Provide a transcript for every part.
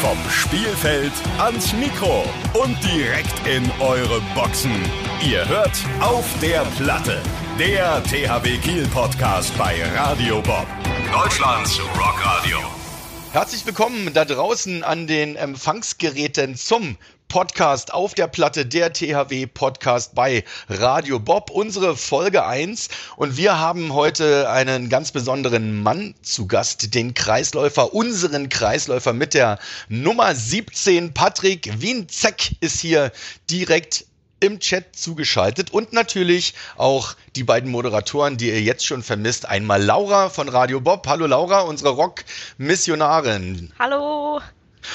Vom Spielfeld ans Mikro und direkt in eure Boxen. Ihr hört auf der Platte. Der THW Kiel Podcast bei Radio Bob. Deutschlands Rockradio. Herzlich willkommen da draußen an den Empfangsgeräten zum Podcast auf der Platte, der THW Podcast bei Radio Bob, unsere Folge 1. Und wir haben heute einen ganz besonderen Mann zu Gast, den Kreisläufer, unseren Kreisläufer mit der Nummer 17. Patrick Wienzek ist hier direkt im Chat zugeschaltet und natürlich auch die beiden Moderatoren, die ihr jetzt schon vermisst. Einmal Laura von Radio Bob. Hallo Laura, unsere Rock-Missionarin. Hallo.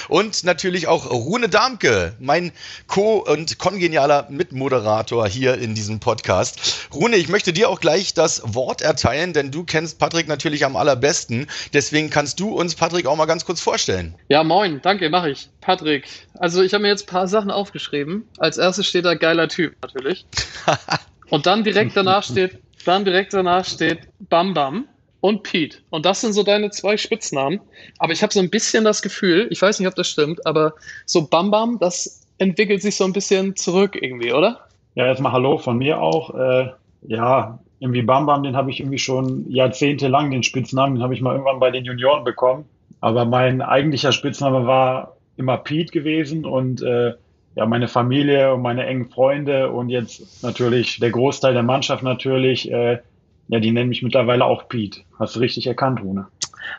Und natürlich auch Rune Darmke, mein Co- und kongenialer Mitmoderator hier in diesem Podcast. Rune, ich möchte dir auch gleich das Wort erteilen, denn du kennst Patrick natürlich am allerbesten. Deswegen kannst du uns Patrick auch mal ganz kurz vorstellen. Ja, moin, danke, mache ich. Patrick. Also ich habe mir jetzt ein paar Sachen aufgeschrieben. Als erstes steht da geiler Typ, natürlich. Und dann direkt danach steht, dann direkt danach steht Bam Bam und Pete. Und das sind so deine zwei Spitznamen. Aber ich habe so ein bisschen das Gefühl, ich weiß nicht, ob das stimmt, aber so Bam Bam, das entwickelt sich so ein bisschen zurück irgendwie, oder? Ja, erstmal Hallo von mir auch. Äh, ja, irgendwie Bam Bam, den habe ich irgendwie schon jahrzehntelang, den Spitznamen, den habe ich mal irgendwann bei den Junioren bekommen. Aber mein eigentlicher Spitzname war immer Pete gewesen und äh, ja, meine Familie und meine engen Freunde und jetzt natürlich der Großteil der Mannschaft natürlich, äh, ja, die nennen mich mittlerweile auch Pete. Hast du richtig erkannt, Rune.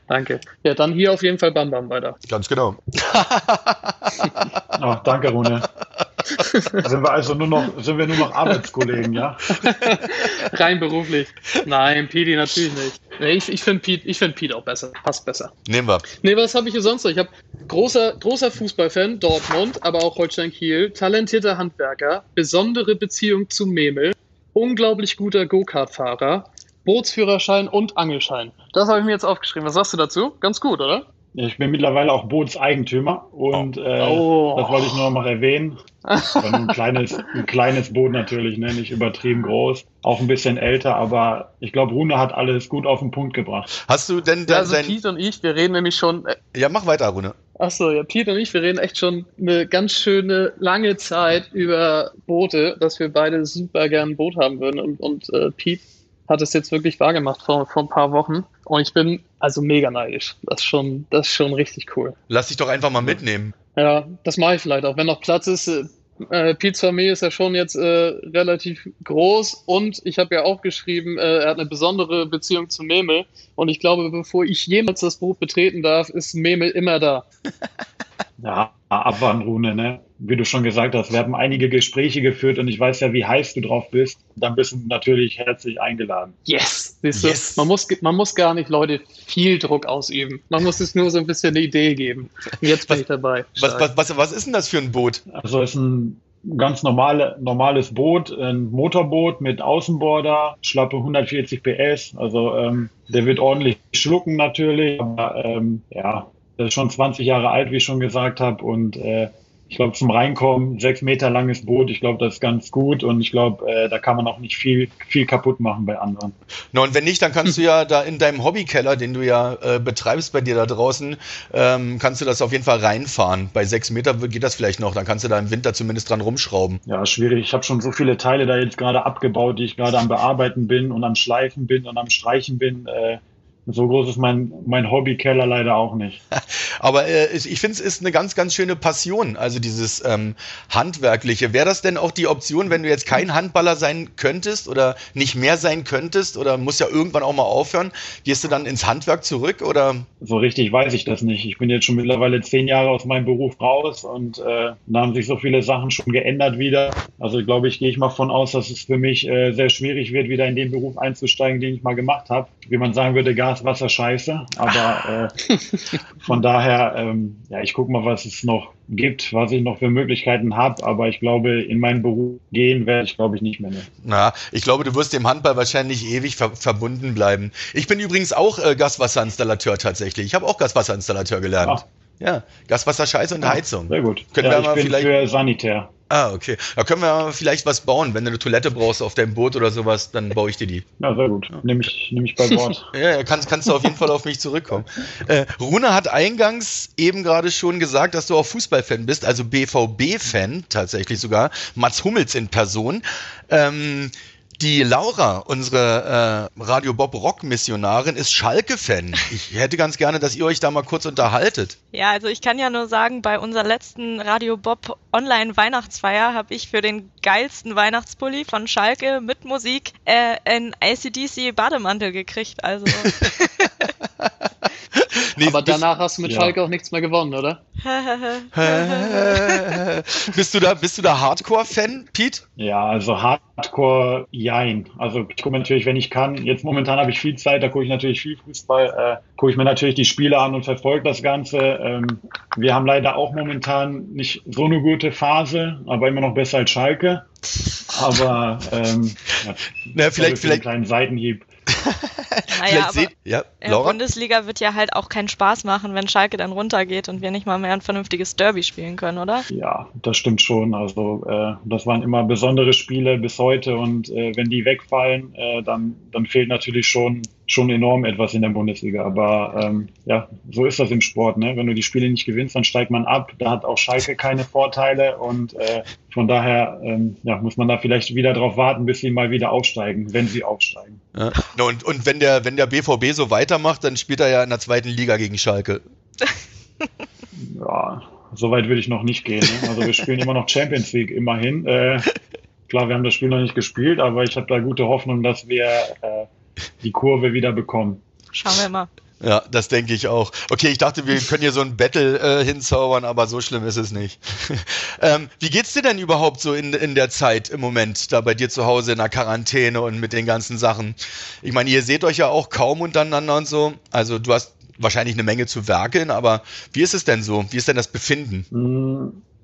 Danke. Ja, dann hier auf jeden Fall Bam Bam weiter. Ganz genau. Ach, danke, Rune. sind wir also nur noch, sind wir nur noch Arbeitskollegen, ja? Rein beruflich. Nein, Pete natürlich nicht. Nee, ich ich finde Pete, ich find Pete auch besser. Passt besser. Nehmen wir. Nee, was habe ich hier sonst noch? Ich habe großer, großer Fußballfan, Dortmund, aber auch Holstein Kiel, talentierter Handwerker, besondere Beziehung zu Memel, unglaublich guter Go-Kart-Fahrer, Bootsführerschein und Angelschein. Das habe ich mir jetzt aufgeschrieben. Was sagst du dazu? Ganz gut, oder? Ich bin mittlerweile auch Bootseigentümer und äh, Oh. das wollte ich nur noch mal erwähnen. Ein kleines, ein kleines Boot natürlich, ne? nicht übertrieben groß, auch ein bisschen älter, aber ich glaube, Rune hat alles gut auf den Punkt gebracht. Hast du denn Ja, dein, also dein Pete und ich, wir reden nämlich schon, äh, Ja, mach weiter, Rune. Achso, ja, Pete und ich, wir reden echt schon eine ganz schöne lange Zeit über Boote, dass wir beide super gern ein Boot haben würden. Und, und äh, Pete hat es jetzt wirklich wahrgemacht vor, vor ein paar Wochen. Und ich bin also mega neidisch. Das ist schon, das ist schon richtig cool. Lass dich doch einfach mal mitnehmen. Ja, das mache ich vielleicht auch, wenn noch Platz ist. Äh, äh, Pete's Familie ist ja schon jetzt äh, relativ groß und ich habe ja auch geschrieben, äh, er hat eine besondere Beziehung zu Memel und ich glaube, bevor ich jemals das Boot betreten darf, ist Memel immer da. Ja, abwarten, Rune, ne? Wie du schon gesagt hast, wir haben einige Gespräche geführt und ich weiß ja, wie heiß du drauf bist. Dann bist du natürlich herzlich eingeladen. Yes! Siehst du, Yes. Man, muss, man muss gar nicht Leute viel Druck ausüben. Man muss es nur so ein bisschen eine Idee geben. Und jetzt bin ich dabei. Was, was, was, was ist denn das für ein Boot? Also es ist ein ganz normale, normales Boot, ein Motorboot mit Außenborder, schlappe 140 PS. Also ähm, der wird ordentlich schlucken natürlich, aber ähm, ja, das ist schon 20 Jahre alt, wie ich schon gesagt habe. Und äh, ich glaube, zum Reinkommen, sechs Meter langes Boot, ich glaube, das ist ganz gut und ich glaube, äh, da kann man auch nicht viel, viel kaputt machen bei anderen. Na, und wenn nicht, dann kannst du ja da in deinem Hobbykeller, den du ja äh, betreibst bei dir da draußen, ähm, kannst du das auf jeden Fall reinfahren. Bei sechs Meter geht das vielleicht noch, dann kannst du da im Winter zumindest dran rumschrauben. Ja, schwierig. Ich habe schon so viele Teile da jetzt gerade abgebaut, die ich gerade am Bearbeiten bin und am Schleifen bin und am Streichen bin. Äh, so groß ist mein, mein Hobbykeller leider auch nicht. Aber äh, ich finde, es ist eine ganz, ganz schöne Passion, also dieses ähm, Handwerkliche. Wäre das denn auch die Option, wenn du jetzt kein Handballer sein könntest oder nicht mehr sein könntest oder musst ja irgendwann auch mal aufhören, gehst du dann ins Handwerk zurück oder? So richtig weiß ich das nicht. Ich bin jetzt schon mittlerweile zehn Jahre aus meinem Beruf raus und äh, da haben sich so viele Sachen schon geändert wieder. Also glaube ich, gehe ich mal von aus, dass es für mich äh, sehr schwierig wird, wieder in den Beruf einzusteigen, den ich mal gemacht habe. Wie man sagen würde, Gas, Wasser, Scheiße. Aber äh, von daher, ähm, ja, ich gucke mal, was es noch gibt, was ich noch für Möglichkeiten habe. Aber ich glaube, in meinen Beruf gehen werde ich, glaube ich, nicht mehr. Ne? Na, ich glaube, du wirst dem Handball wahrscheinlich ewig ver verbunden bleiben. Ich bin übrigens auch äh, Gaswasserinstallateur tatsächlich. Ich habe auch Gaswasserinstallateur gelernt. Ach. Ja, Gas, Wasser, Scheiße und Heizung. Sehr gut. Können ja, wir ich mal bin vielleicht- für Sanitär. Ah, okay. Da können wir vielleicht was bauen. Wenn du eine Toilette brauchst auf deinem Boot oder sowas, dann baue ich dir die. Ja, sehr gut. Nehme ich, nehm ich bei. Ja, ja, kannst, kannst du auf jeden Fall auf mich zurückkommen. Äh, Rune hat eingangs eben gerade schon gesagt, dass du auch Fußballfan bist, also BVB-Fan tatsächlich sogar. Mats Hummels in Person. Ähm, die Laura, unsere äh, Radio Bob Rock Missionarin, ist Schalke-Fan. Ich hätte ganz gerne, dass ihr euch da mal kurz unterhaltet. Ja, also ich kann ja nur sagen, bei unserer letzten Radio Bob Online Weihnachtsfeier habe ich für den geilsten Weihnachtspulli von Schalke mit Musik äh, einen ACDC Bademantel gekriegt. Also Nee, Aber bist- danach hast du mit ja. Schalke auch nichts mehr gewonnen, oder? bist du da, bist du da Hardcore-Fan, Pete? Ja, also Hardcore, jein. Also ich gucke natürlich, wenn ich kann. Jetzt momentan habe ich viel Zeit, da gucke ich natürlich viel Fußball. Äh, gucke ich mir natürlich die Spiele an und verfolge das Ganze. Ähm, wir haben leider auch momentan nicht so eine gute Phase, aber immer noch besser als Schalke. Aber ähm, ja, Na, vielleicht, vielleicht, kleinen Seitenhieb. naja, seht, ja, Laura? Bundesliga wird ja halt auch keinen Spaß machen, wenn Schalke dann runtergeht und wir nicht mal mehr ein vernünftiges Derby spielen können, oder? Ja, das stimmt schon. Also äh, das waren immer besondere Spiele bis heute und äh, wenn die wegfallen, äh, dann, dann fehlt natürlich schon schon enorm etwas in der Bundesliga. Aber ähm, ja, so ist das im Sport. Ne? Wenn du die Spiele nicht gewinnst, dann steigt man ab. Da hat auch Schalke keine Vorteile und äh, von daher ähm, ja, muss man da vielleicht wieder drauf warten, bis sie mal wieder aufsteigen, wenn sie aufsteigen. Ja. Na, Und, und wenn, der, wenn der BVB so weitermacht, dann spielt er ja in der zweiten Liga gegen Schalke. Ja, so weit würde ich noch nicht gehen. Ne? Also wir spielen immer noch Champions League, immerhin. Äh, klar, wir haben das Spiel noch nicht gespielt, aber ich habe da gute Hoffnung, dass wir äh, die Kurve wieder bekommen. Schauen wir mal. Ja, das denke ich auch. Okay, ich dachte, wir können hier so ein Battle äh, hinzaubern, aber so schlimm ist es nicht. ähm, wie geht's dir denn überhaupt so in, in der Zeit im Moment, da bei dir zu Hause in der Quarantäne und mit den ganzen Sachen? Ich meine, ihr seht euch ja auch kaum untereinander und so. Also du hast wahrscheinlich eine Menge zu werkeln, aber wie ist es denn so? Wie ist denn das Befinden?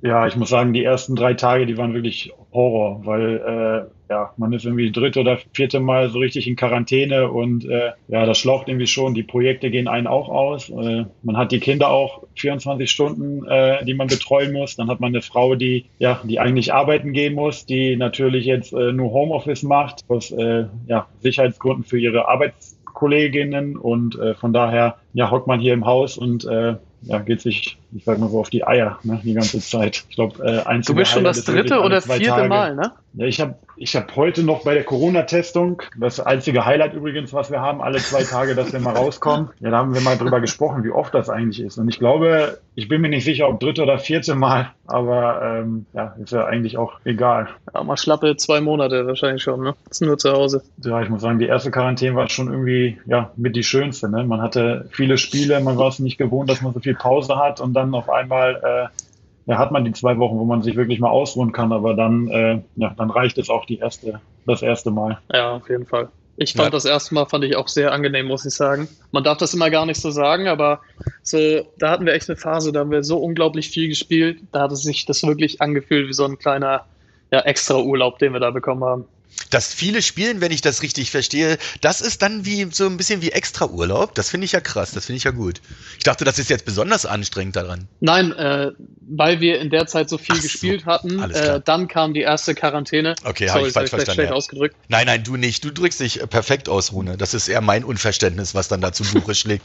Ja, ich muss sagen, die ersten drei Tage, die waren wirklich Horror, weil äh, ja, man ist irgendwie dritte oder vierte Mal so richtig in Quarantäne und äh, ja, das schlaucht irgendwie schon. Die Projekte gehen einen auch aus. Äh, man hat die Kinder auch 24 Stunden, äh, die man betreuen muss. Dann hat man eine Frau, die ja, die eigentlich arbeiten gehen muss, die natürlich jetzt äh, nur Homeoffice macht aus äh, ja, Sicherheitsgründen für ihre Arbeitskolleginnen und äh, von daher ja, hockt man hier im Haus und äh, ja, geht sich, ich sag mal so, auf die Eier ne, die ganze Zeit. Ich glaube, äh, Du einzige bist schon das dritte oder vierte Tage. Mal, ne? Ja, ich habe ich hab heute noch bei der Corona-Testung, das einzige Highlight übrigens, was wir haben, alle zwei Tage, dass wir mal rauskommen. Ja, da haben wir mal drüber gesprochen, wie oft das eigentlich ist. Und ich glaube, ich bin mir nicht sicher, ob dritte oder vierte Mal, aber ähm, ja, ist ja eigentlich auch egal. Ja, mal schlappe zwei Monate wahrscheinlich schon, ne? Ist nur zu Hause. Ja, ich muss sagen, die erste Quarantäne war schon irgendwie ja mit die schönste. Ne? Man hatte viele Spiele, man war es nicht gewohnt, dass man so viel Pause hat und dann auf einmal äh, ja, hat man die zwei Wochen, wo man sich wirklich mal ausruhen kann, aber dann, äh, ja, dann reicht es auch die erste, das erste Mal. Ja, auf jeden Fall. Ich fand Ja. das erste Mal fand ich auch sehr angenehm, muss ich sagen. Man darf das immer gar nicht so sagen, aber so, da hatten wir echt eine Phase, da haben wir so unglaublich viel gespielt. Da hat es sich das wirklich angefühlt wie so ein kleiner ja, extra Urlaub, den wir da bekommen haben. Das viele Spielen, wenn ich das richtig verstehe, das ist dann wie so ein bisschen wie Extraurlaub. Das finde ich ja krass, das finde ich ja gut. Ich dachte, das ist jetzt besonders anstrengend daran. Nein, äh, weil wir in der Zeit so viel Ach so, gespielt hatten, alles klar. äh, dann kam die erste Quarantäne. Okay, habe ich falsch hab ich verstanden. Ja. ausgedrückt. Nein, nein, du nicht. Du drückst dich perfekt aus, Rune. Das ist eher mein Unverständnis, was dann da zu Buche schlägt.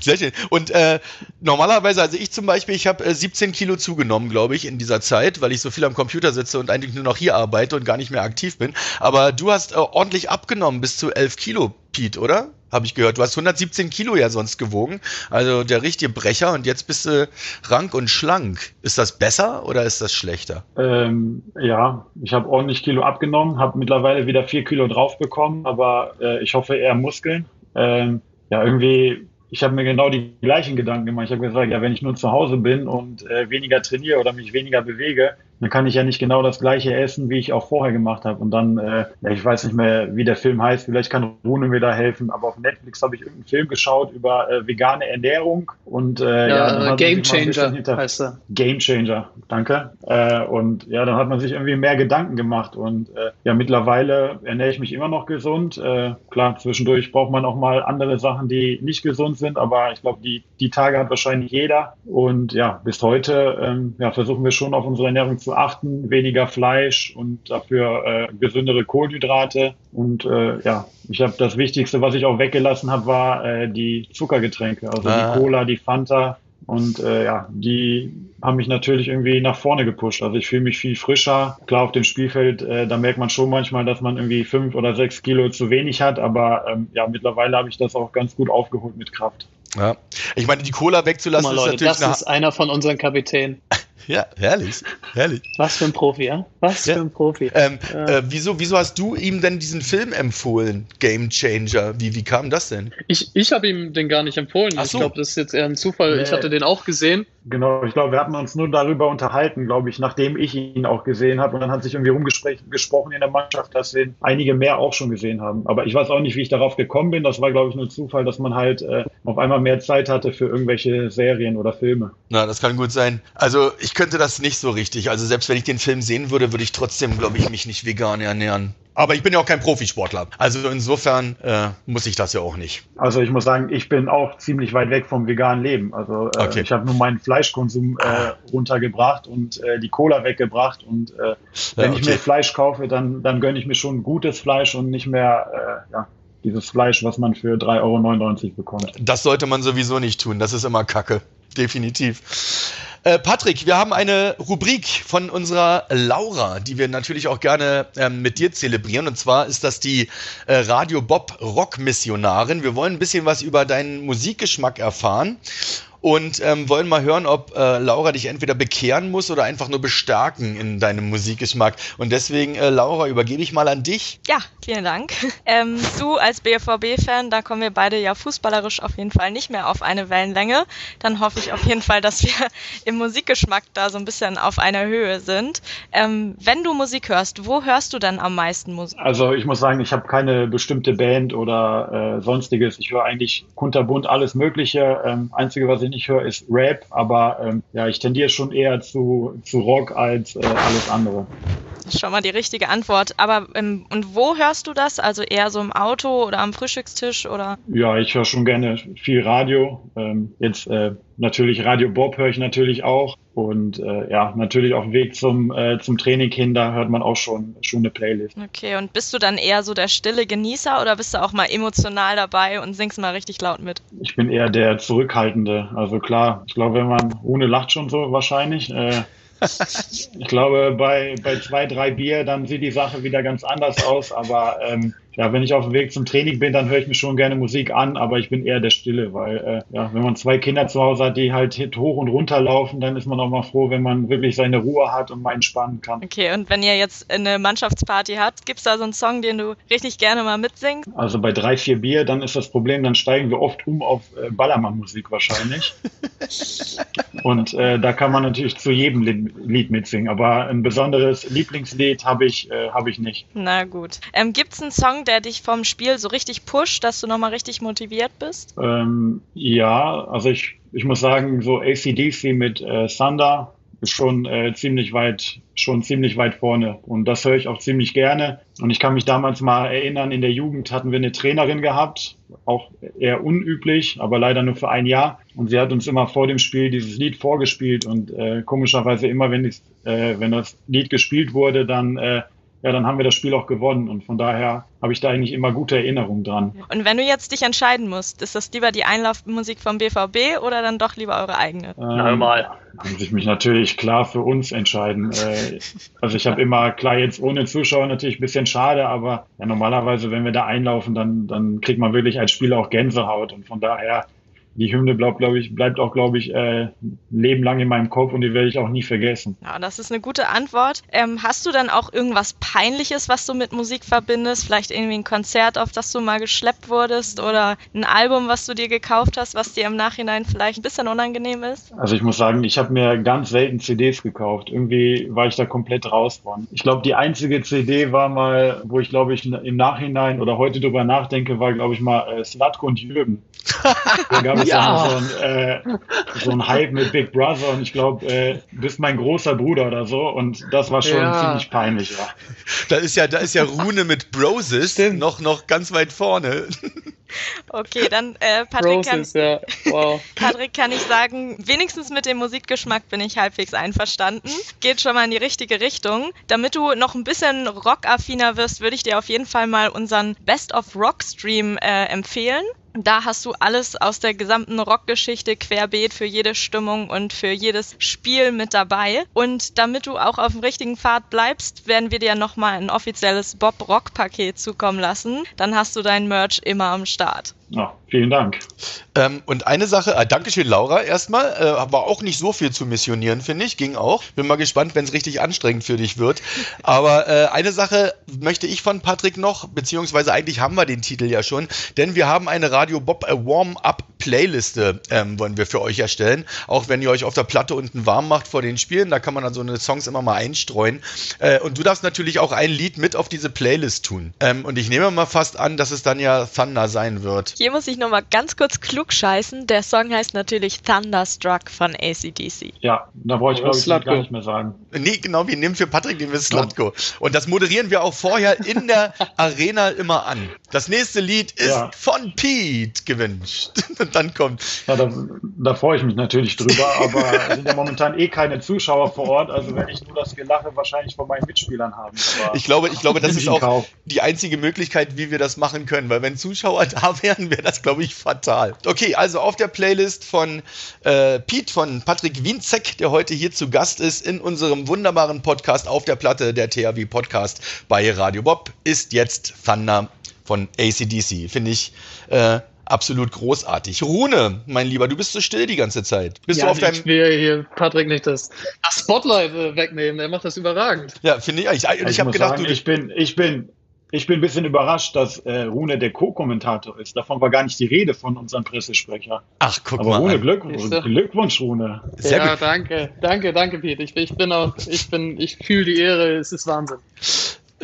Sehr schön. Und äh, normalerweise, also ich zum Beispiel, ich habe äh, 17 Kilo zugenommen, glaube ich, in dieser Zeit, weil ich so viel am Computer sitze und eigentlich nur noch hier arbeite und gar nicht mehr aktiv bin. Aber du hast äh, ordentlich abgenommen, bis zu 11 Kilo, Pete, oder? Habe ich gehört. Du hast 117 Kilo ja sonst gewogen. Also der richtige Brecher und jetzt bist du rank und schlank. Ist das besser oder ist das schlechter? Ähm, ja, ich habe ordentlich Kilo abgenommen, habe mittlerweile wieder vier Kilo drauf bekommen, aber äh, ich hoffe eher Muskeln. Ähm, ja, irgendwie, ich habe mir genau die gleichen Gedanken gemacht. Ich habe gesagt, ja, wenn ich nur zu Hause bin und äh, weniger trainiere oder mich weniger bewege, dann kann ich ja nicht genau das gleiche essen, wie ich auch vorher gemacht habe. Und dann, äh, ich weiß nicht mehr, wie der Film heißt, vielleicht kann Rune mir da helfen, aber auf Netflix habe ich irgendeinen Film geschaut über äh, vegane Ernährung und äh, ja, ja Game Changer heißt er. Game Changer, danke. Äh, und ja, dann hat man sich irgendwie mehr Gedanken gemacht und äh, ja, mittlerweile ernähre ich mich immer noch gesund. Äh, klar, zwischendurch braucht man auch mal andere Sachen, die nicht gesund sind, aber ich glaube, die, die Tage hat wahrscheinlich jeder. Und ja, bis heute ähm, ja, versuchen wir schon auf unsere Ernährung zu achten, weniger Fleisch und dafür äh, gesündere Kohlenhydrate. Und äh, ja, ich habe das Wichtigste, was ich auch weggelassen habe, war äh, die Zuckergetränke, also ah. die Cola, die Fanta. Und äh, ja, die haben mich natürlich irgendwie nach vorne gepusht. Also ich fühle mich viel frischer. Klar, auf dem Spielfeld, äh, da merkt man schon manchmal, dass man irgendwie fünf oder sechs Kilo zu wenig hat. Aber ähm, ja, mittlerweile habe ich das auch ganz gut aufgeholt mit Kraft. Ja, ich meine, die Cola wegzulassen mal, Leute, ist natürlich. Das ist einer von unseren Kapitänen. Ja, herrlich, herrlich. Was für ein Profi, ja? Was ja. für ein Profi. Ähm, ja. äh, wieso, wieso hast du ihm denn diesen Film empfohlen, Game Changer? Wie, wie kam das denn? Ich, ich habe ihm den gar nicht empfohlen. So. Ich glaube, das ist jetzt eher ein Zufall. Nee. Ich hatte den auch gesehen. Genau, ich glaube, wir hatten uns nur darüber unterhalten, glaube ich, nachdem ich ihn auch gesehen habe. Und dann hat sich irgendwie rumgesprochen in der Mannschaft, dass den einige mehr auch schon gesehen haben. Aber ich weiß auch nicht, wie ich darauf gekommen bin. Das war, glaube ich, nur Zufall, dass man halt äh, auf einmal mehr Zeit hatte für irgendwelche Serien oder Filme. Na, das kann gut sein. Also ich könnte das nicht so richtig. Also selbst wenn ich den Film sehen würde, würde ich trotzdem, glaube ich, mich nicht vegan ernähren. Aber ich bin ja auch kein Profisportler. Also insofern äh, muss ich das ja auch nicht. Also ich muss sagen, ich bin auch ziemlich weit weg vom veganen Leben. Also äh, okay. ich habe nur meinen Fleischkonsum äh, runtergebracht und äh, die Cola weggebracht. Und äh, wenn ja, okay. ich mir Fleisch kaufe, dann, dann gönne ich mir schon gutes Fleisch und nicht mehr äh, ja, dieses Fleisch, was man für 3,99 Euro bekommt. Das sollte man sowieso nicht tun. Das ist immer Kacke. Definitiv. Äh, Patrick, wir haben eine Rubrik von unserer Laura, die wir natürlich auch gerne ähm, mit dir zelebrieren. Und zwar ist das die äh, Radio Bob Rock Missionarin. Wir wollen ein bisschen was über deinen Musikgeschmack erfahren und ähm, wollen mal hören, ob äh, Laura dich entweder bekehren muss oder einfach nur bestärken in deinem Musikgeschmack. Und deswegen, äh, Laura, übergebe ich mal an dich. Ja, vielen Dank. Ähm, du als BVB-Fan, da kommen wir beide ja fußballerisch auf jeden Fall nicht mehr auf eine Wellenlänge. Dann hoffe ich auf jeden Fall, dass wir im Musikgeschmack da so ein bisschen auf einer Höhe sind. Ähm, wenn du Musik hörst, wo hörst du dann am meisten Musik? Also ich muss sagen, ich habe keine bestimmte Band oder äh, sonstiges. Ich höre eigentlich kunterbunt alles Mögliche. Ähm, Einzige, was ich ich höre, ist Rap, aber ähm, ja, ich tendiere schon eher zu, zu Rock als äh, alles andere. Das ist schon mal die richtige Antwort. Aber ähm, und wo hörst du das? Also eher so im Auto oder am Frühstückstisch oder? Ja, ich höre schon gerne viel Radio. Ähm, jetzt äh, natürlich Radio Bob höre ich natürlich auch. Und äh, ja, natürlich auf dem Weg zum, äh, zum Training hin, da hört man auch schon, schon eine Playlist. Okay, und bist du dann eher so der stille Genießer oder bist du auch mal emotional dabei und singst mal richtig laut mit? Ich bin eher der Zurückhaltende. Also klar, ich glaube, wenn man ohne lacht schon so wahrscheinlich. Äh, ich glaube, bei, bei zwei, drei Bier, dann sieht die Sache wieder ganz anders aus. Aber ähm, ja, wenn ich auf dem Weg zum Training bin, dann höre ich mir schon gerne Musik an, aber ich bin eher der Stille, weil äh, ja, wenn man zwei Kinder zu Hause hat, die halt hoch und runter laufen, dann ist man auch mal froh, wenn man wirklich seine Ruhe hat und mal entspannen kann. Okay, und wenn ihr jetzt eine Mannschaftsparty habt, gibt's da so einen Song, den du richtig gerne mal mitsingst? Also bei drei, vier Bier, dann ist das Problem, dann steigen wir oft um auf äh, Ballermann-Musik wahrscheinlich. und äh, da kann man natürlich zu jedem Lied mitsingen, aber ein besonderes Lieblingslied habe ich, äh, hab ich nicht. Na gut. Ähm, gibt's einen Song, der dich vom Spiel so richtig pusht, dass du nochmal richtig motiviert bist? Ähm, ja, also ich, ich muss sagen, so ACDC mit äh, Thunder ist schon äh, ziemlich weit, schon ziemlich weit vorne. Und das höre ich auch ziemlich gerne. Und ich kann mich damals mal erinnern, in der Jugend hatten wir eine Trainerin gehabt, auch eher unüblich, aber leider nur für ein Jahr. Und sie hat uns immer vor dem Spiel dieses Lied vorgespielt und äh, komischerweise immer, wenn, ich, äh, wenn das Lied gespielt wurde, dann äh, ja, dann haben wir das Spiel auch gewonnen. Und von daher habe ich da eigentlich immer gute Erinnerungen dran. Und wenn du jetzt dich entscheiden musst, ist das lieber die Einlaufmusik vom BVB oder dann doch lieber eure eigene? Ähm, Normal. Muss ich mich natürlich klar für uns entscheiden. Äh, also ich habe immer, klar, jetzt ohne Zuschauer natürlich ein bisschen schade, aber ja, normalerweise, wenn wir da einlaufen, dann, dann kriegt man wirklich als Spieler auch Gänsehaut. Und von daher die Hymne bleibt, glaube ich, bleibt auch, glaube ich, äh, Leben lang in meinem Kopf und die werde ich auch nie vergessen. Ja, das ist eine gute Antwort. Ähm, hast du dann auch irgendwas Peinliches, was du mit Musik verbindest? Vielleicht irgendwie ein Konzert, auf das du mal geschleppt wurdest oder ein Album, was du dir gekauft hast, was dir im Nachhinein vielleicht ein bisschen unangenehm ist? Also ich muss sagen, ich habe mir ganz selten CDs gekauft. Irgendwie war ich da komplett raus von. Ich glaube, die einzige CD war mal, wo ich glaube ich im Nachhinein oder heute drüber nachdenke, war glaube ich mal äh, Slatko und Jürgen. da gab es ja. so, ein, äh, so ein Hype mit Big Brother und ich glaube, äh, bist mein großer Bruder oder so und das war schon ja. ziemlich peinlich. Ja. Da ist ja, da ist ja Rune mit Broses noch, noch ganz weit vorne. Okay, dann äh, Patrick, Roses, kann, ja. wow. Patrick kann ich sagen, wenigstens mit dem Musikgeschmack bin ich halbwegs einverstanden. Geht schon mal in die richtige Richtung. Damit du noch ein bisschen rockaffiner wirst, würde ich dir auf jeden Fall mal unseren Best of Rock Stream äh, empfehlen. Da hast du alles aus der gesamten Rockgeschichte querbeet für jede Stimmung und für jedes Spiel mit dabei. Und damit du auch auf dem richtigen Pfad bleibst, werden wir dir nochmal ein offizielles Bob Rock Paket zukommen lassen. Dann hast du dein Merch immer am Start. Ja, vielen Dank. Ähm, und eine Sache, äh, Dankeschön, Laura, erstmal. Äh, war auch nicht so viel zu missionieren, finde ich. Ging auch. Bin mal gespannt, wenn es richtig anstrengend für dich wird. Aber äh, eine Sache möchte ich von Patrick noch, beziehungsweise eigentlich haben wir den Titel ja schon, denn wir haben eine Radio Bob äh, Warm-Up Playliste ähm, wollen wir für euch erstellen. Auch wenn ihr euch auf der Platte unten warm macht vor den Spielen, da kann man dann so eine Songs immer mal einstreuen. Äh, und du darfst natürlich auch ein Lied mit auf diese Playlist tun. Ähm, und ich nehme mal fast an, dass es dann ja Thunder sein wird. Hier muss ich nochmal ganz kurz klug scheißen. Der Song heißt natürlich Thunderstruck von ACDC. Ja, da wollte ich, glaube ich, gar nicht mehr sagen. Nee, genau, wir nehmen für Patrick nehmen wir Slutko. Und das moderieren wir auch vorher in der Arena immer an. Das nächste Lied ist ja. von Pete gewünscht. dann kommt. Ja, da, da freue ich mich natürlich drüber, aber es sind ja momentan eh keine Zuschauer vor Ort, also werde ich nur das Gelache wahrscheinlich von meinen Mitspielern haben. Aber ich glaube, ich glaube, das ist auch die einzige Möglichkeit, wie wir das machen können, weil wenn Zuschauer da wären, wäre das, glaube ich, fatal. Okay, also auf der Playlist von äh, Pete, von Patrick Wienzek, der heute hier zu Gast ist, in unserem wunderbaren Podcast auf der Platte, der THW Podcast bei Radio Bob, ist jetzt Thunder von ACDC. Finde ich äh, absolut großartig. Rune, mein Lieber, du bist so still die ganze Zeit. Bist ja, du auf deinem. Ich will hier Patrick nicht das, Spotlight äh, wegnehmen, der macht das überragend. Ja, finde ich. Ich, ich, ich habe gedacht, sagen, du. Ich bin, ich bin, ich bin ein bisschen überrascht, dass äh, Rune der Co-Kommentator ist. Davon war gar nicht die Rede von unserem Pressesprecher. Ach, guck Aber mal. Rune, Glückwunsch, Glückwunsch, Rune. Sehr ja, gut. danke, danke, danke, Pete. Ich, ich bin auch, ich bin, ich fühle die Ehre, es ist Wahnsinn.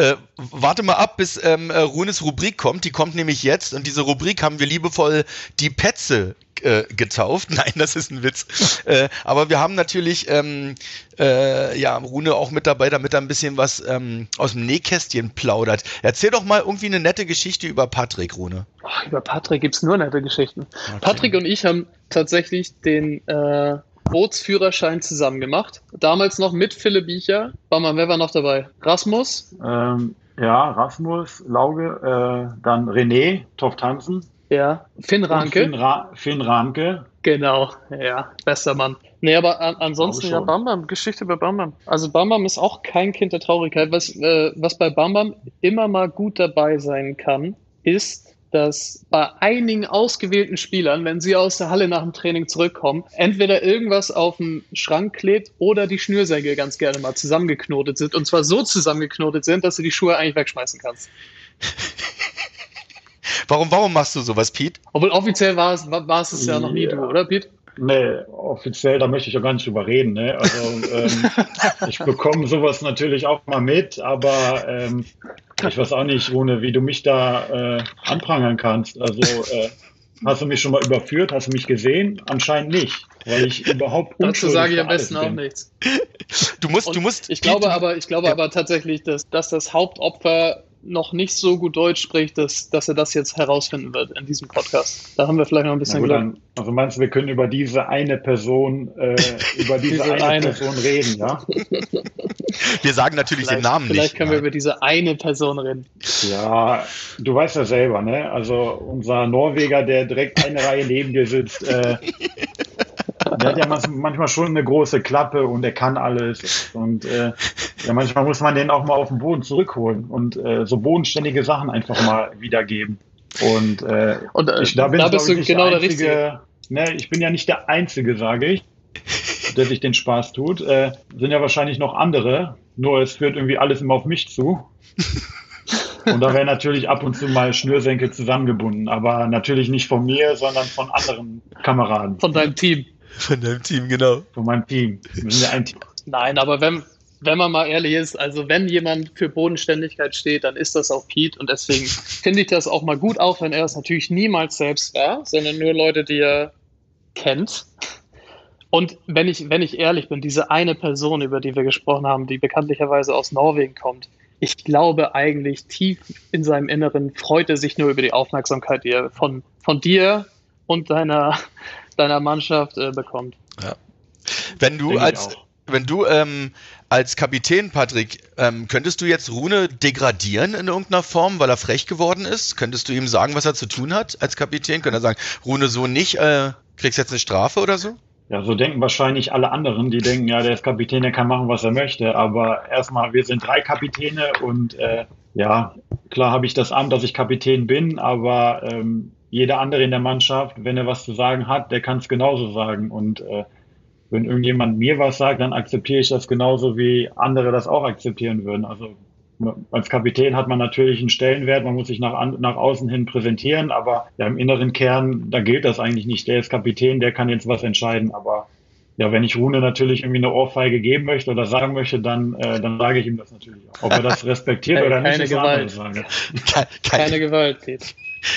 Äh, warte mal ab, bis ähm, äh, Runes Rubrik kommt. Die kommt nämlich jetzt und diese Rubrik haben wir liebevoll die Petze äh, getauft. Nein, das ist ein Witz. äh, aber wir haben natürlich ähm, äh, ja, Rune auch mit dabei, damit er ein bisschen was ähm, aus dem Nähkästchen plaudert. Erzähl doch mal irgendwie eine nette Geschichte über Patrick, Rune. Ach, über Patrick gibt es nur nette Geschichten. Okay. Patrick und ich haben tatsächlich den äh, Bootsführerschein zusammen gemacht. Damals noch mit Philipp Biecher. War mal, wer war noch dabei? Rasmus? Ähm, ja, Rasmus, Lauge, äh, dann René, Toft Hansen. Ja, Finn Ranke. Finn, Ra Finn Ranke. Genau, ja, bester Mann. Nee, aber an, ansonsten ja Bambam, Geschichte bei Bambam. Also Bambam ist auch kein Kind der Traurigkeit. Was, äh, was bei Bambam immer mal gut dabei sein kann, ist, dass bei einigen ausgewählten Spielern, wenn sie aus der Halle nach dem Training zurückkommen, entweder irgendwas auf dem Schrank klebt oder die Schnürsenkel ganz gerne mal zusammengeknotet sind. Und zwar so zusammengeknotet sind, dass du die Schuhe eigentlich wegschmeißen kannst. warum, warum machst du sowas, Pete? Obwohl offiziell war es, war es ja noch nie du, oder Pete? Nee, offiziell, da möchte ich ja gar nicht drüber reden. Ne? Also ähm, ich bekomme sowas natürlich auch mal mit, aber ähm, ich weiß auch nicht, ohne wie du mich da äh, anprangern kannst. Also äh, hast du mich schon mal überführt? Hast du mich gesehen? Anscheinend nicht, weil ich überhaupt Dazu sage ich am besten auch nichts. Du musst, du musst. Ich glaube aber, ich glaube ja. aber tatsächlich, dass, dass das Hauptopfer noch nicht so gut Deutsch spricht, dass, dass er das jetzt herausfinden wird in diesem Podcast. Da haben wir vielleicht noch ein bisschen Glück. Dann, also meinst du, wir können über diese eine Person, äh, über diese, diese eine, eine, Person reden, ja? Wir sagen natürlich vielleicht, den Namen vielleicht nicht. Vielleicht können nein. wir über diese eine Person reden. Ja, du weißt ja selber, ne? Also unser Norweger, der direkt eine Reihe neben dir sitzt, äh, der hat ja manchmal schon eine große Klappe und er kann alles. Und äh, ja, manchmal muss man den auch mal auf den Boden zurückholen und äh, so bodenständige Sachen einfach mal wiedergeben. Und, äh, und äh, ich, da, bin da bist du genau der Richtige. ne? Ich bin ja nicht der Einzige, sage ich, der sich den Spaß tut. Äh, sind ja wahrscheinlich noch andere, nur es führt irgendwie alles immer auf mich zu. Und da wäre natürlich ab und zu mal Schnürsenkel zusammengebunden, aber natürlich nicht von mir, sondern von anderen Kameraden. Von deinem Team. Von deinem Team, genau. Von meinem Team. Team. Nein, aber wenn, wenn man mal ehrlich ist, also wenn jemand für Bodenständigkeit steht, dann ist das auch Pete und deswegen finde ich das auch mal gut, auch wenn er es natürlich niemals selbst war, sondern nur Leute, die er kennt. Und wenn ich, wenn ich ehrlich bin, diese eine Person, über die wir gesprochen haben, die bekanntlicherweise aus Norwegen kommt, ich glaube eigentlich tief in seinem Inneren freut er sich nur über die Aufmerksamkeit, die er von, von dir und deiner, deiner Mannschaft äh, bekommt. Ja. Wenn du Denke als, wenn du ähm, als Kapitän, Patrick, ähm, könntest du jetzt Rune degradieren in irgendeiner Form, weil er frech geworden ist? Könntest du ihm sagen, was er zu tun hat als Kapitän? Könnte er sagen, Rune, so nicht, äh, kriegst jetzt eine Strafe oder so? Ja, so denken wahrscheinlich alle anderen, die denken, ja, der ist Kapitän, der kann machen, was er möchte. Aber erstmal, wir sind drei Kapitäne und äh, ja, klar habe ich das Amt, dass ich Kapitän bin, aber ähm, jeder andere in der Mannschaft, wenn er was zu sagen hat, der kann es genauso sagen. Und äh, wenn irgendjemand mir was sagt, dann akzeptiere ich das genauso, wie andere das auch akzeptieren würden. Also als Kapitän hat man natürlich einen Stellenwert, man muss sich nach, nach außen hin präsentieren, aber ja, im inneren Kern, da gilt das eigentlich nicht. Der ist Kapitän, der kann jetzt was entscheiden, aber ja, wenn ich Rune natürlich irgendwie eine Ohrfeige geben möchte oder sagen möchte, dann, äh, dann sage ich ihm das natürlich auch. Ob er das respektiert oder nicht, Keine andere Gewalt. Keine, Keine Gewalt, Pete.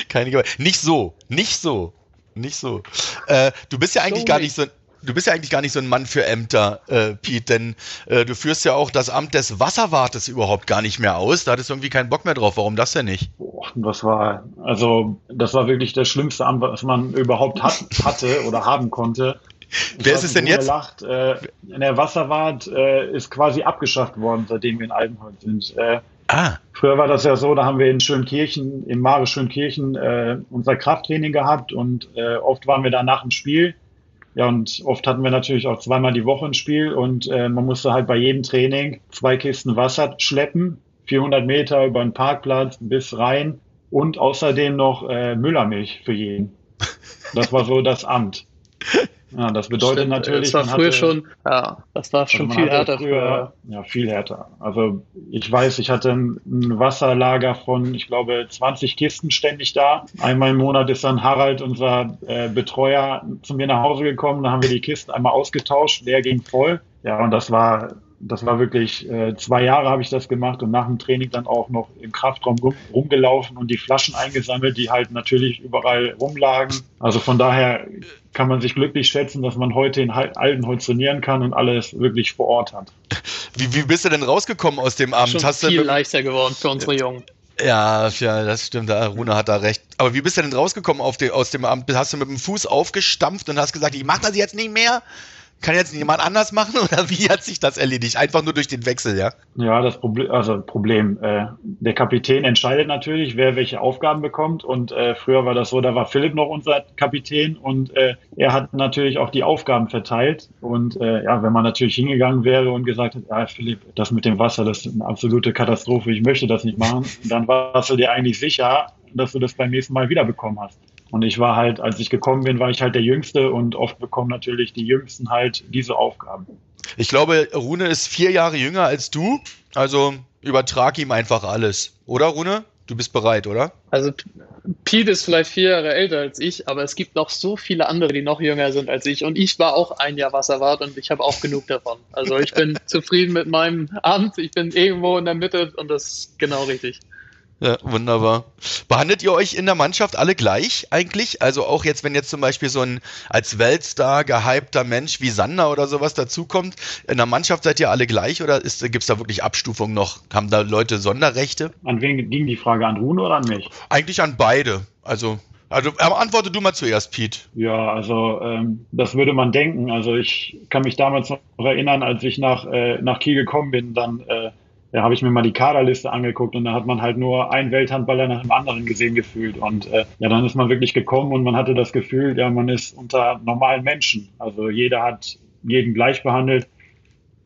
Keine Gewalt. Nicht so, nicht so, nicht so. Äh, du bist ja eigentlich So gar nicht. so. Du bist ja eigentlich gar nicht so ein Mann für Ämter, äh, Pete, denn äh, du führst ja auch das Amt des Wasserwartes überhaupt gar nicht mehr aus. Da hattest du irgendwie keinen Bock mehr drauf. Warum das denn nicht? Boah, das war, also, das war wirklich das schlimmste Amt, was man überhaupt hat, hatte oder haben konnte. Ich Wer ist es denn jetzt? Äh, der Wasserwart äh, ist quasi abgeschafft worden, seitdem wir in Altenholz sind. Äh, Ah, Früher war das ja so, da haben wir in Schönkirchen, in Mare Schönkirchen, äh, unser Krafttraining gehabt und äh, oft waren wir da nach dem Spiel. Ja, und oft hatten wir natürlich auch zweimal die Woche ein Spiel und äh, man musste halt bei jedem Training zwei Kisten Wasser schleppen, 400 Meter über den Parkplatz bis rein und außerdem noch äh, Müllermilch für jeden. Das war so das Amt. Ja, das bedeutet Stimmt, natürlich, Das war früher hatte- schon, ja, das war also schon man viel härter früher. Ja, viel härter. Also ich weiß, ich hatte ein, ein Wasserlager von, ich glaube, 20 Kisten ständig da. Einmal im Monat ist dann Harald, unser äh, Betreuer, zu mir nach Hause gekommen. Da haben wir die Kisten einmal ausgetauscht. Der ging voll. Ja, und das war, das war wirklich, äh, zwei Jahre habe ich das gemacht und nach dem Training dann auch noch im Kraftraum rum, rumgelaufen und die Flaschen eingesammelt, die halt natürlich überall rumlagen. Also von daher kann man sich glücklich schätzen, dass man heute in Altenholz trainieren kann und alles wirklich vor Ort hat. wie, wie bist du denn rausgekommen aus dem Amt? Schon Hast du viel mit- leichter geworden für unsere Jungen. Ja, ja, das stimmt. Da, Rune hat da recht. Aber wie bist du denn rausgekommen auf die, aus dem Amt? Hast du mit dem Fuß aufgestampft und hast gesagt, ich mache das jetzt nicht mehr? Kann jetzt jemand anders machen? Oder wie hat sich das erledigt? Einfach nur durch den Wechsel, ja? Ja, das Problem, also Problem, äh, der Kapitän entscheidet natürlich, wer welche Aufgaben bekommt. Und äh, früher war das so, da war Philipp noch unser Kapitän und äh, er hat natürlich auch die Aufgaben verteilt. Und äh, ja, wenn man natürlich hingegangen wäre und gesagt hätte, ja, Philipp, das mit dem Wasser, das ist eine absolute Katastrophe, ich möchte das nicht machen, dann warst du dir eigentlich sicher, dass du das beim nächsten Mal wiederbekommen hast. Und ich war halt, als ich gekommen bin, war ich halt der Jüngste und oft bekommen natürlich die Jüngsten halt diese Aufgaben. Ich glaube, Rune ist vier Jahre jünger als du. Also übertrag ihm einfach alles. Oder, Rune? Du bist bereit, oder? Also Pete ist vielleicht vier Jahre älter als ich, aber es gibt noch so viele andere, die noch jünger sind als ich. Und ich war auch ein Jahr Wasserwart und ich habe auch genug davon. Also ich bin zufrieden mit meinem Amt. Ich bin irgendwo in der Mitte und das ist genau richtig. Ja, wunderbar. Behandelt ihr euch in der Mannschaft alle gleich eigentlich? Also auch jetzt, wenn jetzt zum Beispiel so ein als Weltstar gehypter Mensch wie Sander oder sowas dazukommt, in der Mannschaft seid ihr alle gleich oder gibt es da wirklich Abstufungen noch? Haben da Leute Sonderrechte? An wen ging die Frage? An Rune oder an mich? Eigentlich an beide. Also, also aber antworte du mal zuerst, Pete. Ja, also ähm, das würde man denken. Also ich kann mich damals noch erinnern, als ich nach, äh, nach Kiel gekommen bin, dann äh, ja, habe ich mir mal die Kaderliste angeguckt und da hat man halt nur einen Welthandballer nach dem anderen gesehen gefühlt. Und äh, ja, dann ist man wirklich gekommen und man hatte das Gefühl, ja, man ist unter normalen Menschen. Also jeder hat jeden gleich behandelt.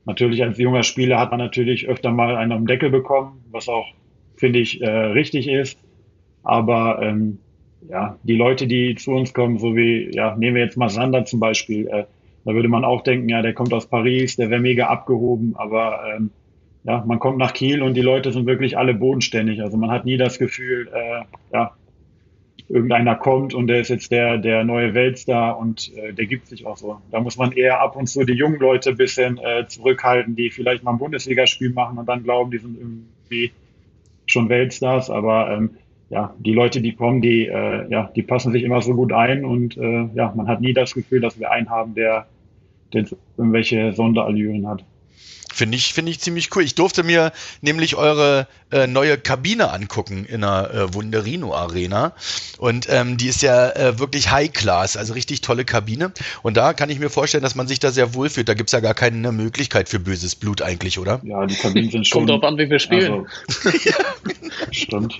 Natürlich als junger Spieler hat man natürlich öfter mal einen am Deckel bekommen, was auch, finde ich, äh, richtig ist. Aber ähm, ja, die Leute, die zu uns kommen, so wie, ja, nehmen wir jetzt mal Sander zum Beispiel, äh, da würde man auch denken, ja, der kommt aus Paris, der wäre mega abgehoben, aber ähm, ja, man kommt nach Kiel und die Leute sind wirklich alle bodenständig. Also man hat nie das Gefühl, äh, ja, irgendeiner kommt und der ist jetzt der, der neue Weltstar und äh, der gibt sich auch so. Da muss man eher ab und zu die jungen Leute ein bisschen äh, zurückhalten, die vielleicht mal ein Bundesligaspiel machen und dann glauben, die sind irgendwie schon Weltstars, aber ähm, ja, die Leute, die kommen, die, äh, ja, die passen sich immer so gut ein und äh, ja, man hat nie das Gefühl, dass wir einen haben, der, der irgendwelche Sonderallüren hat. Finde ich, finde ich ziemlich cool. Ich durfte mir nämlich eure äh, neue Kabine angucken in der äh, Wunderino Arena. Und ähm, die ist ja äh, wirklich High Class, also richtig tolle Kabine. Und da kann ich mir vorstellen, dass man sich da sehr wohlfühlt. Da gibt es ja gar keine Möglichkeit für böses Blut eigentlich, oder? Ja, die Kabinen sind schon. Kommt drauf an, wie wir spielen. Also, stimmt.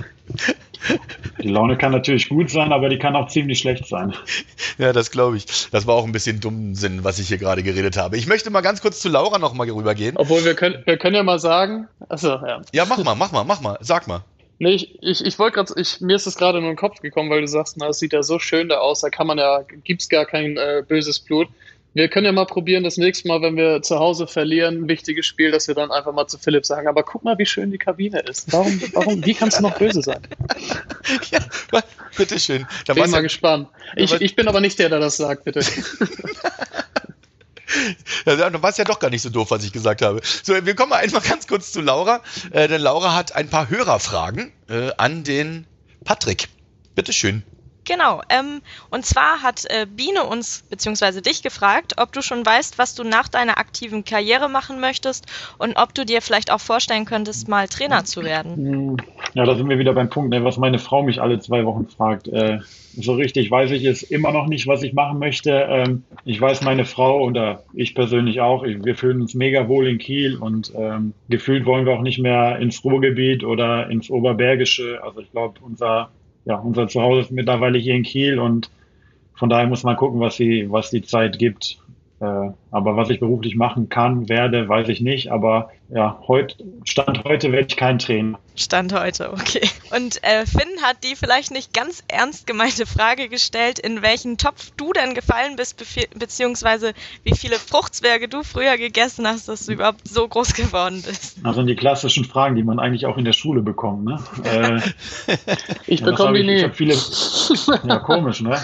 Die Laune kann natürlich gut sein, aber die kann auch ziemlich schlecht sein. Ja, das glaube ich. Das war auch ein bisschen Dummsinn, was ich hier gerade geredet habe. Ich möchte mal ganz kurz zu Laura noch mal rübergehen. Obwohl, wir können, wir können ja mal sagen. Achso, ja. Ja, mach mal, mach mal, mach mal. Sag mal. Nee, ich, ich, ich wollte gerade, ich, mir ist das gerade nur in den Kopf gekommen, weil du sagst, na, es sieht ja so schön da aus, da kann man ja, gibt's gar kein äh, böses Blut. Wir können ja mal probieren, das nächste Mal, wenn wir zu Hause verlieren, ein wichtiges Spiel, dass wir dann einfach mal zu Philipp sagen, aber guck mal, wie schön die Kabine ist. Warum, warum, wie kannst du noch böse sein? ja, bitteschön. Da bin mal ja, gespannt. Ich, ich bin aber nicht der, der das sagt, bitte. Ja, dann war es ja doch gar nicht so doof, was ich gesagt habe. So, wir kommen mal einfach ganz kurz zu Laura, äh, denn Laura hat ein paar Hörerfragen äh, an den Patrick. Bitteschön. Genau. Ähm, und zwar hat äh, Biene uns bzw. dich gefragt, ob du schon weißt, was du nach deiner aktiven Karriere machen möchtest und ob du dir vielleicht auch vorstellen könntest, mal Trainer zu werden. Ja, da sind wir wieder beim Punkt, ne, was meine Frau mich alle zwei Wochen fragt. Äh, so richtig weiß ich es immer noch nicht, was ich machen möchte. Ähm, ich weiß, meine Frau oder ich persönlich auch, wir fühlen uns mega wohl in Kiel und ähm, gefühlt wollen wir auch nicht mehr ins Ruhrgebiet oder ins Oberbergische. Also ich glaube, unser ja, unser Zuhause ist mittlerweile hier in Kiel und von daher muss man gucken, was die, was die Zeit gibt. Äh, aber was ich beruflich machen kann, werde, weiß ich nicht. Aber ja, heut, Stand heute werde ich kein Trainer. Stand heute, okay. Und äh, Finn hat die vielleicht nicht ganz ernst gemeinte Frage gestellt, in welchen Topf du denn gefallen bist, beziehungsweise wie viele Fruchtzwerge du früher gegessen hast, dass du überhaupt so groß geworden bist. Also die klassischen Fragen, die man eigentlich auch in der Schule bekommt. Ne? Äh, ich ja, bekomme die nie. Ich viele, ja, komisch, ne?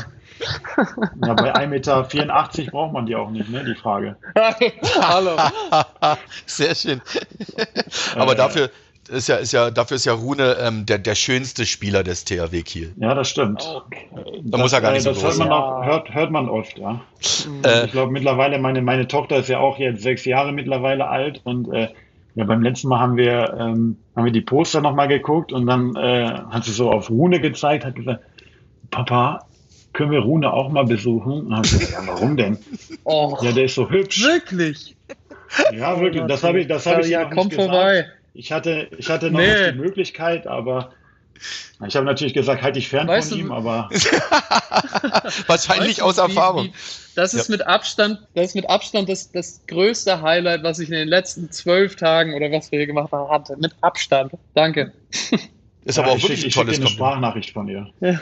Ja, bei 1,84 Meter braucht man die auch nicht, ne, die Frage. Hallo. Sehr schön. Aber äh, dafür, ist ja, ist ja, dafür ist ja Rune ähm, der, der schönste Spieler des THW Kiel. Ja, das stimmt. Okay. Da muss er gar nicht äh, so das hört man, auch, hört, hört man oft, ja. Äh, ich glaube mittlerweile, meine, meine Tochter ist ja auch jetzt sechs Jahre mittlerweile alt und äh, ja, beim letzten Mal haben wir, ähm, haben wir die Poster nochmal geguckt und dann äh, hat sie so auf Rune gezeigt, hat gesagt, Papa, können wir Rune auch mal besuchen? Und ich gesagt, ja, warum denn? Oh, ja, der ist so hübsch. Wirklich? Ja, wirklich. Das habe ich, das habe ich ja, noch komm nicht vorbei. Gesagt. Ich hatte, ich hatte noch nee. nicht die Möglichkeit, aber ich habe natürlich gesagt, halt dich fern weißt von ihm, aber wahrscheinlich weißt aus Erfahrung. Wie, wie, das ist ja. mit Abstand, das ist mit Abstand das, das größte Highlight, was ich in den letzten zwölf Tagen oder was wir hier gemacht haben hatte. Mit Abstand. Danke. Ist ja, aber auch wirklich schick, ein tolles Kompliment. Sprachnachricht von ihr.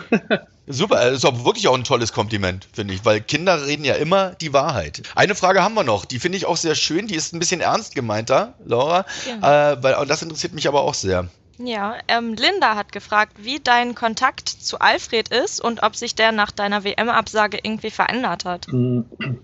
Super, ist aber wirklich auch ein tolles Kompliment, finde ich, weil Kinder reden ja immer die Wahrheit. Eine Frage haben wir noch, die finde ich auch sehr schön, die ist ein bisschen ernst gemeinter, Laura, ja. äh, weil, und das interessiert mich aber auch sehr. Ja, ähm, Linda hat gefragt, wie dein Kontakt zu Alfred ist und ob sich der nach deiner WM-Absage irgendwie verändert hat.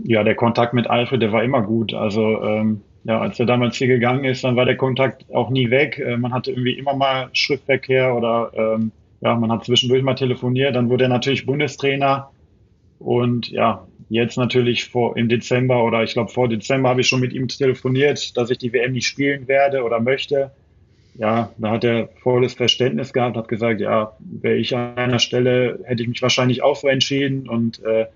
Ja, der Kontakt mit Alfred, der war immer gut. Also ähm, ja, als er damals hier gegangen ist, dann war der Kontakt auch nie weg. Äh, man hatte irgendwie immer mal Schriftverkehr oder ähm, ja, man hat zwischendurch mal telefoniert. Dann wurde er natürlich Bundestrainer und ja, jetzt natürlich vor im Dezember oder ich glaube vor Dezember habe ich schon mit ihm telefoniert, dass ich die WM nicht spielen werde oder möchte. Ja, da hat er volles Verständnis gehabt, hat gesagt, ja, wäre ich an einer Stelle, hätte ich mich wahrscheinlich auch so entschieden und äh,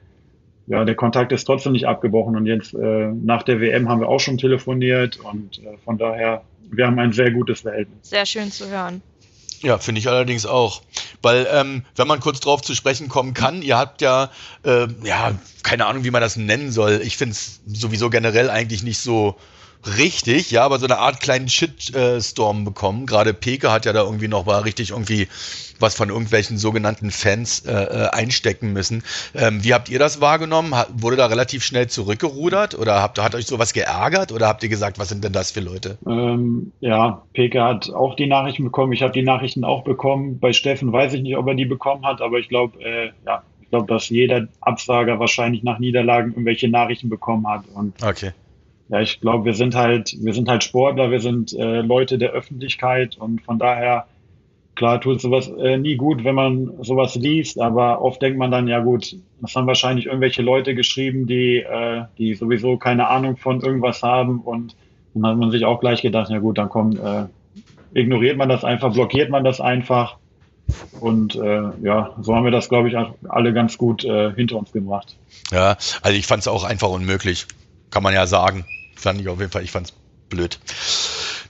ja, der Kontakt ist trotzdem nicht abgebrochen und jetzt äh, nach der WM haben wir auch schon telefoniert und äh, von daher, wir haben ein sehr gutes Verhältnis. Sehr schön zu hören. Ja, finde ich allerdings auch. Weil, ähm, wenn man kurz drauf zu sprechen kommen kann, ihr habt ja, äh, ja, keine Ahnung, wie man das nennen soll. Ich finde es sowieso generell eigentlich nicht so Richtig, ja, aber so eine Art kleinen Shitstorm bekommen. Gerade Peke hat ja da irgendwie noch mal richtig irgendwie was von irgendwelchen sogenannten Fans äh, äh, einstecken müssen. Ähm, wie habt ihr das wahrgenommen? Wurde da relativ schnell zurückgerudert oder habt, hat euch sowas geärgert oder habt ihr gesagt, was sind denn das für Leute? Ähm, ja, Peke hat auch die Nachrichten bekommen. Ich habe die Nachrichten auch bekommen. Bei Steffen weiß ich nicht, ob er die bekommen hat, aber ich glaube, äh, ja, ich glaube, dass jeder Absager wahrscheinlich nach Niederlagen irgendwelche Nachrichten bekommen hat. Und okay ja, ich glaube, wir sind halt, wir sind halt Sportler, wir sind äh, Leute der Öffentlichkeit und von daher, klar tut sowas äh, nie gut, wenn man sowas liest, aber oft denkt man dann, ja gut, das haben wahrscheinlich irgendwelche Leute geschrieben, die, äh, die sowieso keine Ahnung von irgendwas haben und dann hat man sich auch gleich gedacht, ja gut, dann kommt, äh, ignoriert man das einfach, blockiert man das einfach. Und äh, ja, so haben wir das, glaube ich, alle ganz gut äh, hinter uns gebracht. Ja, also ich fand es auch einfach unmöglich, kann man ja sagen fand ich auf jeden Fall, ich fand's blöd.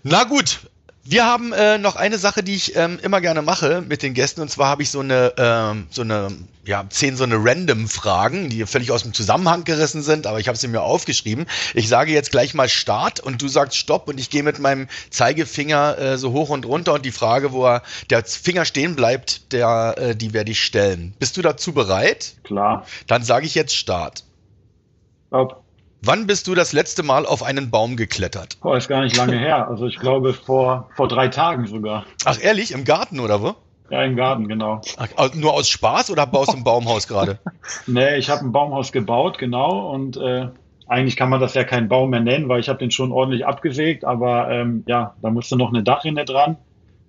Na gut, wir haben äh, noch eine Sache, die ich ähm, immer gerne mache mit den Gästen, und zwar habe ich so eine, ähm, so eine, ja, zehn so eine Random-Fragen, die völlig aus dem Zusammenhang gerissen sind, aber ich habe sie mir aufgeschrieben. Ich sage jetzt gleich mal Start und du sagst Stopp und ich gehe mit meinem Zeigefinger äh, so hoch und runter und die Frage, wo er, der Finger stehen bleibt, der, äh, die werde ich stellen. Bist du dazu bereit? Klar. Dann sage ich jetzt Start. Stopp. Wann bist du das letzte Mal auf einen Baum geklettert? Boah, ist gar nicht lange her. Also ich glaube vor, vor drei Tagen sogar. Ach ehrlich, im Garten oder wo? Ja, im Garten, genau. Ach, nur aus Spaß oder baust du ein Baumhaus gerade? nee, ich habe ein Baumhaus gebaut, genau. Und äh, eigentlich kann man das ja kein Baum mehr nennen, weil ich habe den schon ordentlich abgesägt. Aber ähm, ja, da musste noch eine Dachrinne dran.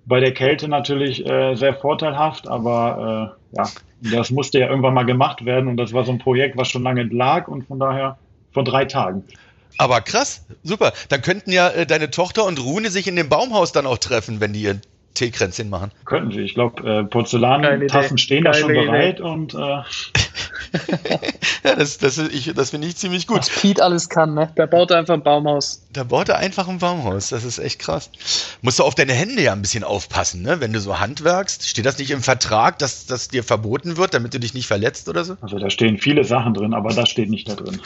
Bei der Kälte natürlich äh, sehr vorteilhaft, aber äh, ja, das musste ja irgendwann mal gemacht werden. Und das war so ein Projekt, was schon lange lag. Und von daher vor drei Tagen. Aber krass, super. Dann könnten ja äh, deine Tochter und Rune sich in dem Baumhaus dann auch treffen, wenn die ihr Teekränzchen machen. Könnten sie. Ich glaube, äh, Porzellantassen stehen da schon Idee. bereit und äh, ja, das, das, ich, das finde ich ziemlich gut. Was Pete alles kann, ne? Der baut einfach ein Baumhaus. Da baut er einfach ein Baumhaus. Das ist echt krass. Musst du auf deine Hände ja ein bisschen aufpassen, ne? Wenn du so handwerkst. Steht das nicht im Vertrag, dass das dir verboten wird, damit du dich nicht verletzt oder so? Also da stehen viele Sachen drin, aber das steht nicht da drin.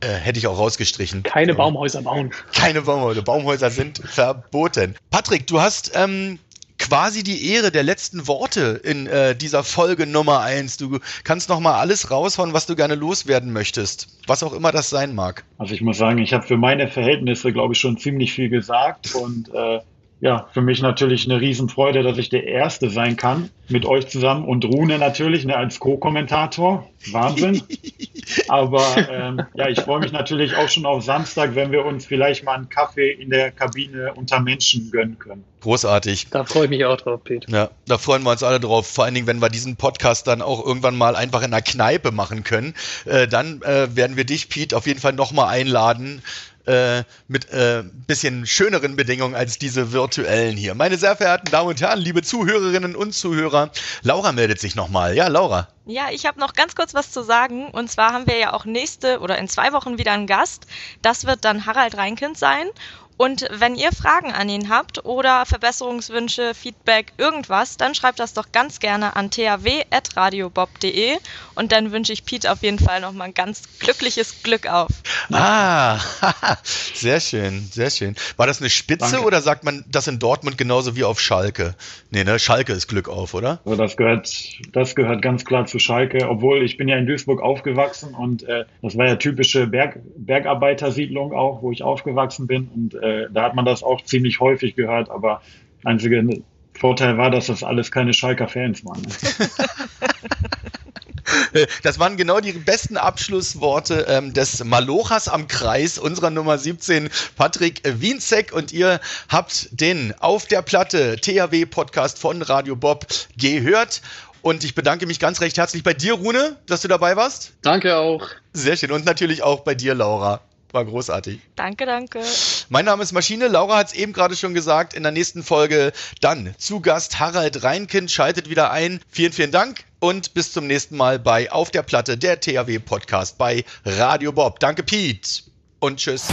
Äh, hätte ich auch rausgestrichen. Keine Baumhäuser bauen. Keine Baumhäuser. Baumhäuser sind verboten. Patrick, du hast ähm, quasi die Ehre der letzten Worte in äh, dieser Folge Nummer eins. Du kannst noch mal alles raushauen, was du gerne loswerden möchtest, was auch immer das sein mag. Also ich muss sagen, ich habe für meine Verhältnisse, glaube ich, schon ziemlich viel gesagt und äh, ja, für mich natürlich eine Riesenfreude, dass ich der Erste sein kann mit euch zusammen und Rune natürlich ne, als Co-Kommentator. Wahnsinn. Aber ähm, ja, ich freue mich natürlich auch schon auf Samstag, wenn wir uns vielleicht mal einen Kaffee in der Kabine unter Menschen gönnen können. Großartig. Da freue ich mich auch drauf, Pete. Ja, da freuen wir uns alle drauf. Vor allen Dingen, wenn wir diesen Podcast dann auch irgendwann mal einfach in einer Kneipe machen können, äh, dann äh, werden wir dich, Pete, auf jeden Fall nochmal einladen äh, mit äh, bisschen schöneren Bedingungen als diese virtuellen hier. Meine sehr verehrten Damen und Herren, liebe Zuhörerinnen und Zuhörer, Laura meldet sich nochmal. Ja, Laura. Ja, ich habe noch ganz kurz was zu sagen. Und zwar haben wir ja auch nächste oder in zwei Wochen wieder einen Gast. Das wird dann Harald Reinkind sein. Und wenn ihr Fragen an ihn habt oder Verbesserungswünsche, Feedback, irgendwas, dann schreibt das doch ganz gerne an thw.radiobob.de und dann wünsche ich Pete auf jeden Fall nochmal ein ganz glückliches Glück auf. Ah, sehr schön, sehr schön. War das eine Spitze Danke. oder sagt man das in Dortmund genauso wie auf Schalke? Nee, ne, Schalke ist Glück auf, oder? Also das gehört, das gehört ganz klar zu Schalke, obwohl ich bin ja in Duisburg aufgewachsen und äh, das war ja typische Berg, Bergarbeitersiedlung auch, wo ich aufgewachsen bin und äh, da hat man das auch ziemlich häufig gehört, aber einziger Vorteil war, dass das alles keine Schalker Fans waren. Das waren genau die besten Abschlussworte ähm, des Malochas am Kreis unserer Nummer 17, Patrick Wienzek. Und ihr habt den auf der Platte THW-Podcast von Radio Bob gehört. Und ich bedanke mich ganz recht herzlich bei dir, Rune, dass du dabei warst. Danke auch. Sehr schön. Und natürlich auch bei dir, Laura. War großartig. Danke, danke. Mein Name ist Maschine. Laura hat es eben gerade schon gesagt. In der nächsten Folge dann zu Gast Harald Reinkind. Schaltet wieder ein. Vielen, vielen Dank und bis zum nächsten Mal bei Auf der Platte, der THW Podcast bei Radio Bob. Danke, Pete. Und tschüss.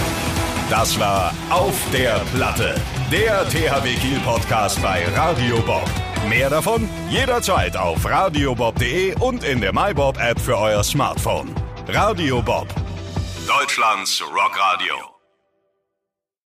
Das war Auf der Platte, der THW Kiel Podcast bei Radio Bob. Mehr davon jederzeit auf radiobob.de und in der MyBob App für euer Smartphone. Radio Bob Deutschlands Rockradio.